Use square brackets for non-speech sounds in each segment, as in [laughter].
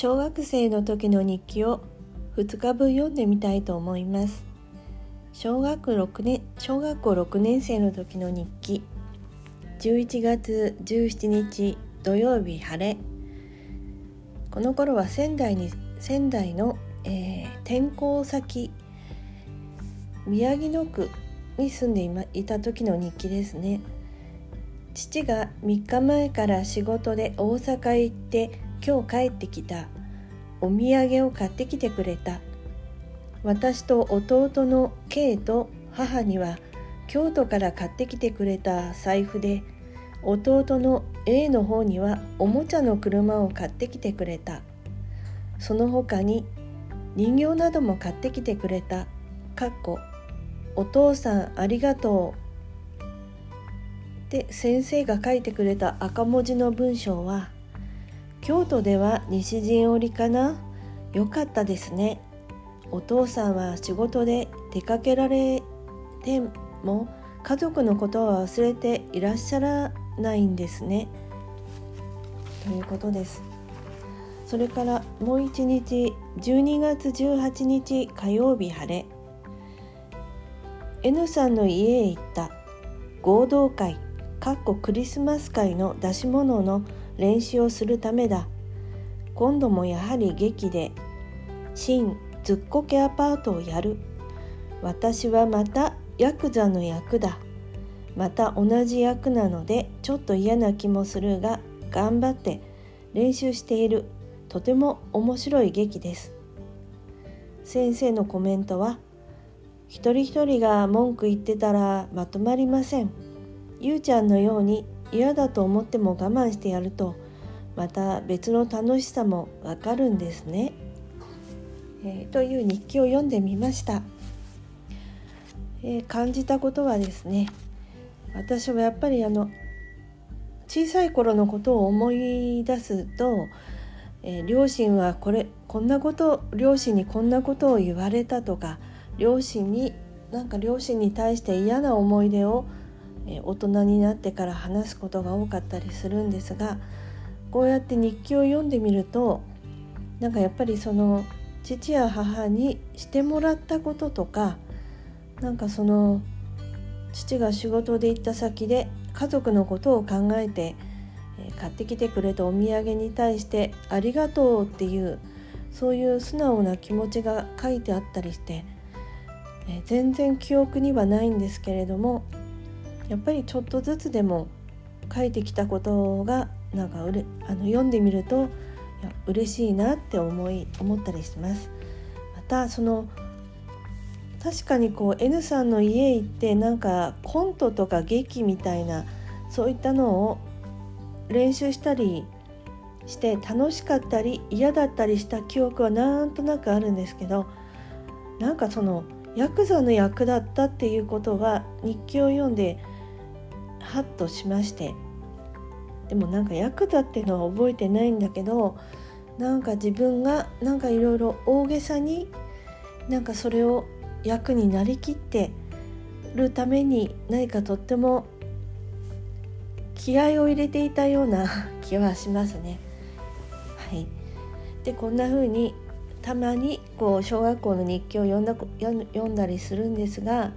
小学生の時の日記を2日分読んでみたいと思います。小学6年小学校6年生の時の日記。11月17日土曜日晴れ。この頃は仙台に仙台の、えー、転校先宮城野区に住んでい,、ま、いた時の日記ですね。父が3日前から仕事で大阪へ行って今日帰ってきたお土産を買ってきてくれた。私と弟の K と母には京都から買ってきてくれた財布で弟の A の方にはおもちゃの車を買ってきてくれた。その他に人形なども買ってきてくれた。かっこお父さんありがとう。で先生が書いてくれた赤文字の文章は京都では西陣織かな？よかったですね。お父さんは仕事で出かけられても家族のことは忘れていらっしゃらないんですね。ということです。それからもう一日12月18日火曜日晴れ。N さんの家へ行った合同会かっこクリスマス会の出し物の練習をするためだ。今度もやはり劇で新ずっこけアパートをやる。私はまたヤクザの役だ。また同じ役なのでちょっと嫌な気もするが頑張って練習している。とても面白い劇です。先生のコメントは一人一人が文句言ってたらまとまりません。ゆうちゃんのように嫌だと思っても我慢してやるとまた別の楽しさもわかるんですね、えー、という日記を読んでみました、えー、感じたことはですね私はやっぱりあの小さい頃のことを思い出すと、えー、両親はこれこんなこと両親にこんなことを言われたとか両親になんか両親に対して嫌な思い出を大人になってから話すことが多かったりするんですがこうやって日記を読んでみるとなんかやっぱりその父や母にしてもらったこととかなんかその父が仕事で行った先で家族のことを考えて買ってきてくれたお土産に対して「ありがとう」っていうそういう素直な気持ちが書いてあったりして全然記憶にはないんですけれどもやっぱりちょっとずつでも書いてきたことがなんかうれあの読んでみるといや嬉しいなって思い思ったりします。またその確かにこう N さんの家行ってなんかコントとか劇みたいなそういったのを練習したりして楽しかったり嫌だったりした記憶はなんとなくあるんですけどなんかそのヤクザの役だったっていうことは日記を読んでハッとしましてでもなんかヤクザっていうのは覚えてないんだけどなんか自分がなんかいろいろ大げさになんかそれを役になりきってるために何かとっても気合を入れていたような [laughs] 気はしますね。はい、でこんな風にたまにこう小学校の日記を読んだ読んだりするんですが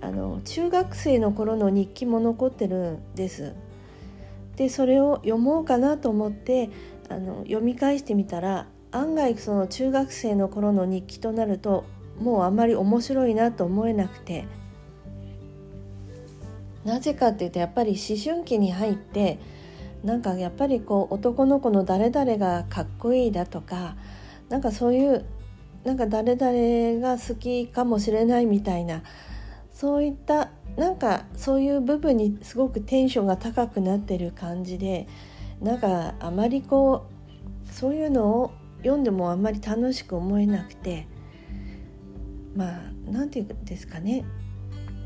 あの中学生の頃の日記も残ってるんです。でそれを読もうかなと思ってあの読み返してみたら案外その中学生の頃の日記となるともうあんまり面白いなと思えなくてなぜかっていうとやっぱり思春期に入ってなんかやっぱりこう男の子の誰々がかっこいいだとかなんかそういうなんか誰々が好きかもしれないみたいなそういったなんかそういう部分にすごくテンションが高くなってる感じでなんかあまりこうそういうのを読んでもあんまり楽しく思えなくてまあ何て言うんですかね。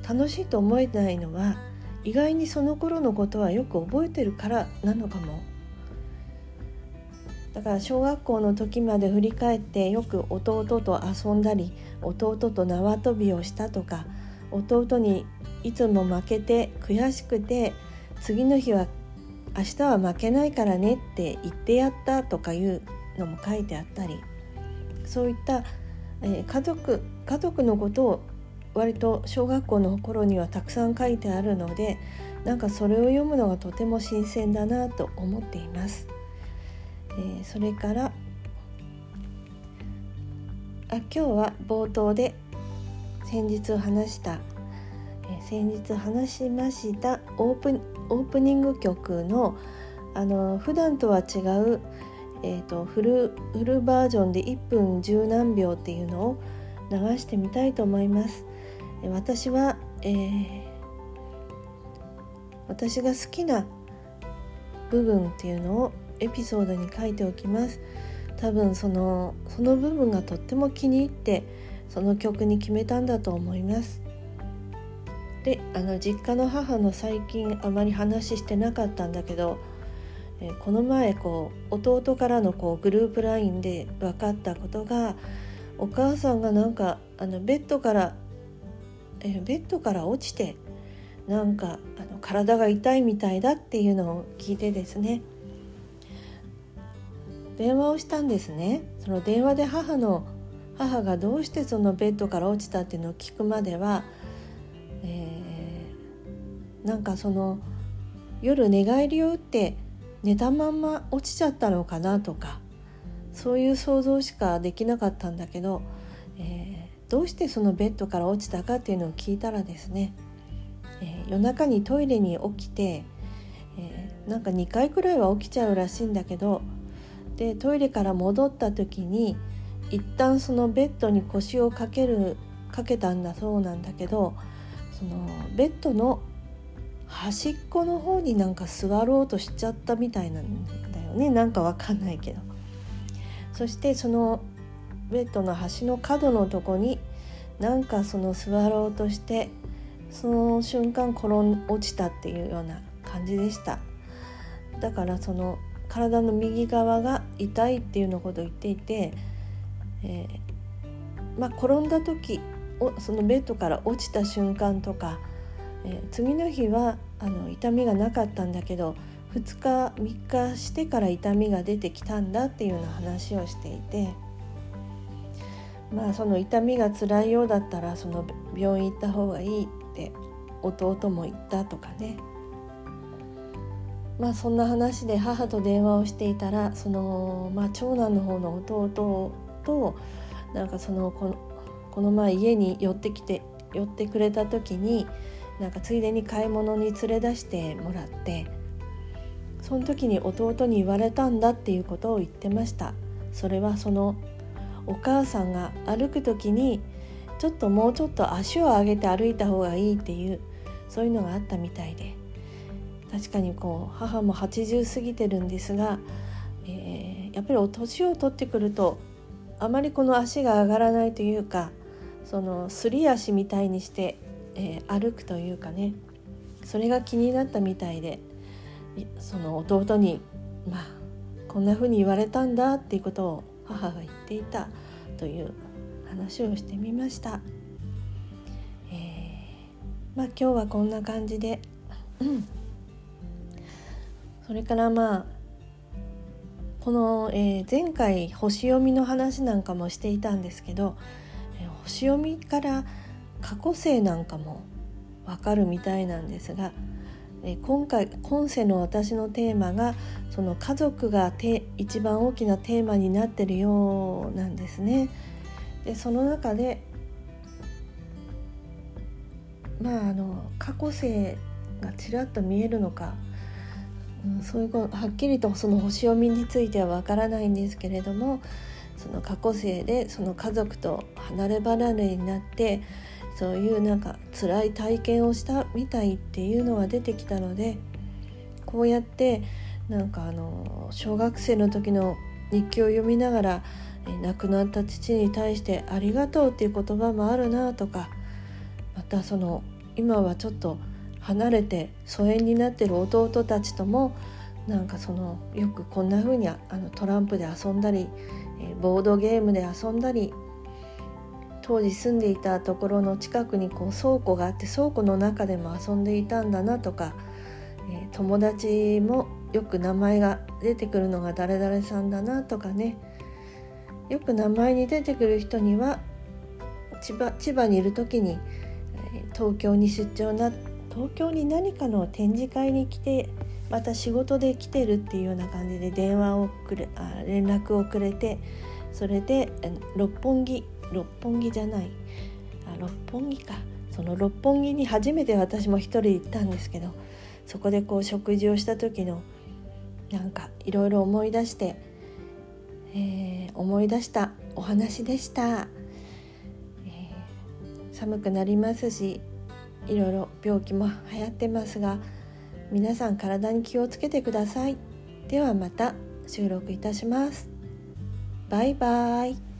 楽しいと思えないのは意外にその頃のことはよく覚えてるからなのかも。だから小学校の時まで振り返ってよく弟と遊んだり弟と縄跳びをしたとか弟にいつも負けて悔しくて次の日は明日は負けないからねって言ってやったとかいうのも書いてあったりそういった、えー、家族家族のことを割と小学校の頃にはたくさん書いてあるのでなんかそれを読むのがとても新鮮だなと思っています。えー、それからあ今日は冒頭で先日話した、え、先日話しましたオープオープニング曲のあの普段とは違う、えーと、フルフルバージョンで1分10何秒っていうのを流してみたいと思います。私は、えー、私が好きな部分っていうのをエピソードに書いておきます多分そのその部分がとっても気に入ってその曲に決めたんだと思います。であの実家の母の最近あまり話してなかったんだけど、えこの前こう弟からのこうグループ LINE で分かったことがお母さんがなんかあのベッドから、えベッドから落ちてなんかあの体が痛いみたいだっていうのを聞いてですね。電話をしたんですね。その電話で母の母がどうしてそのベッドから落ちたっていうのを聞くまでは、えー、なんかその夜寝返りを打って寝たまんま落ちちゃったのかなとかそういう想像しかできなかったんだけど、えー、どうしてそのベッドから落ちたかっていうのを聞いたらですね、えー、夜中にトイレに起きて、えー、なんか2回くらいは起きちゃうらしいんだけどでトイレから戻った時に一旦そのベッドに腰をかけるかけたんだそうなんだけどそのベッドの端っこの方になんか座ろうとしちゃったみたいなんだよね。なんかわかんないけど。そしてそのベッドの端の角のとこになんかその座ろうとしてその瞬間転ん落ちたっていうような感じでした。だからその体の右側が痛いっていうのことを言っていて、えー、まあ、転んだ時そのベッドから落ちた瞬間とか、えー、次の日はあの痛みがなかったんだけど2日3日してから痛みが出てきたんだっていうような話をしていてまあその痛みが辛いようだったらその病院行った方がいいって弟も言ったとかね。まあそんな話で母と電話をしていたらその、まあ、長男の方の弟となんかそのこのこの前家に寄ってきて寄ってくれた時になんかついでに買い物に連れ出してもらってその時に弟に言われたんだっていうことを言ってました。それはそのお母さんが歩く時にちょっともうちょっと足を上げて歩いた方がいいっていうそういうのがあったみたいで。確かにこう母も80過ぎてるんですが、えー、やっぱりお年を取ってくるとあまりこの足が上がらないというかそのすり足みたいにして、えー、歩くというかねそれが気になったみたいでその弟にまあこんな風に言われたんだっていうことを母が言っていたという話をしてみました。えー、まあ今日はこんな感じで、う [clears throat] んそれからまあこの、えー、前回星読みの話なんかもしていたんですけど、えー、星読みから過去性なんかもわかるみたいなんですが、えー、今回今世の私のテーマがその家族がて一番大きなテーマになってるようなんですね。でその中でまああの過去性がちらっと見えるのかそういうはっきりとその星読みについてはわからないんですけれどもその過去生でその家族と離れ離れになってそういうなんか辛い体験をしたみたいっていうのが出てきたのでこうやってなんかあの小学生の時の日記を読みながら亡くなった父に対して「ありがとう」っていう言葉もあるなとかまたその今はちょっと離れて疎遠になってる弟たちともなんかそのよくこんな風にあのトランプで遊んだり、えボードゲームで遊んだり当時住んでいたところの近くにこう倉庫があって倉庫の中でも遊んでいたんだなとか、え友達もよく名前が出てくるのが誰々さんだなとかね。よく名前に出てくる人には千葉千葉にいる時に東京に出張なって東京に何かの展示会に来てまた仕事で来てるっていうような感じで電話をくれあ連絡をくれてそれで六本木六本木じゃない。あ六本木か。その六本木に初めて私も一人行ったんですけどそこでこう食事をした時のなんかいろいろ思い出して、えー、思い出したお話でした、えー、寒くなりますしいろいろ病気も流行ってますが皆さん体に気をつけてください。ではまた収録いたします。バイバーイ。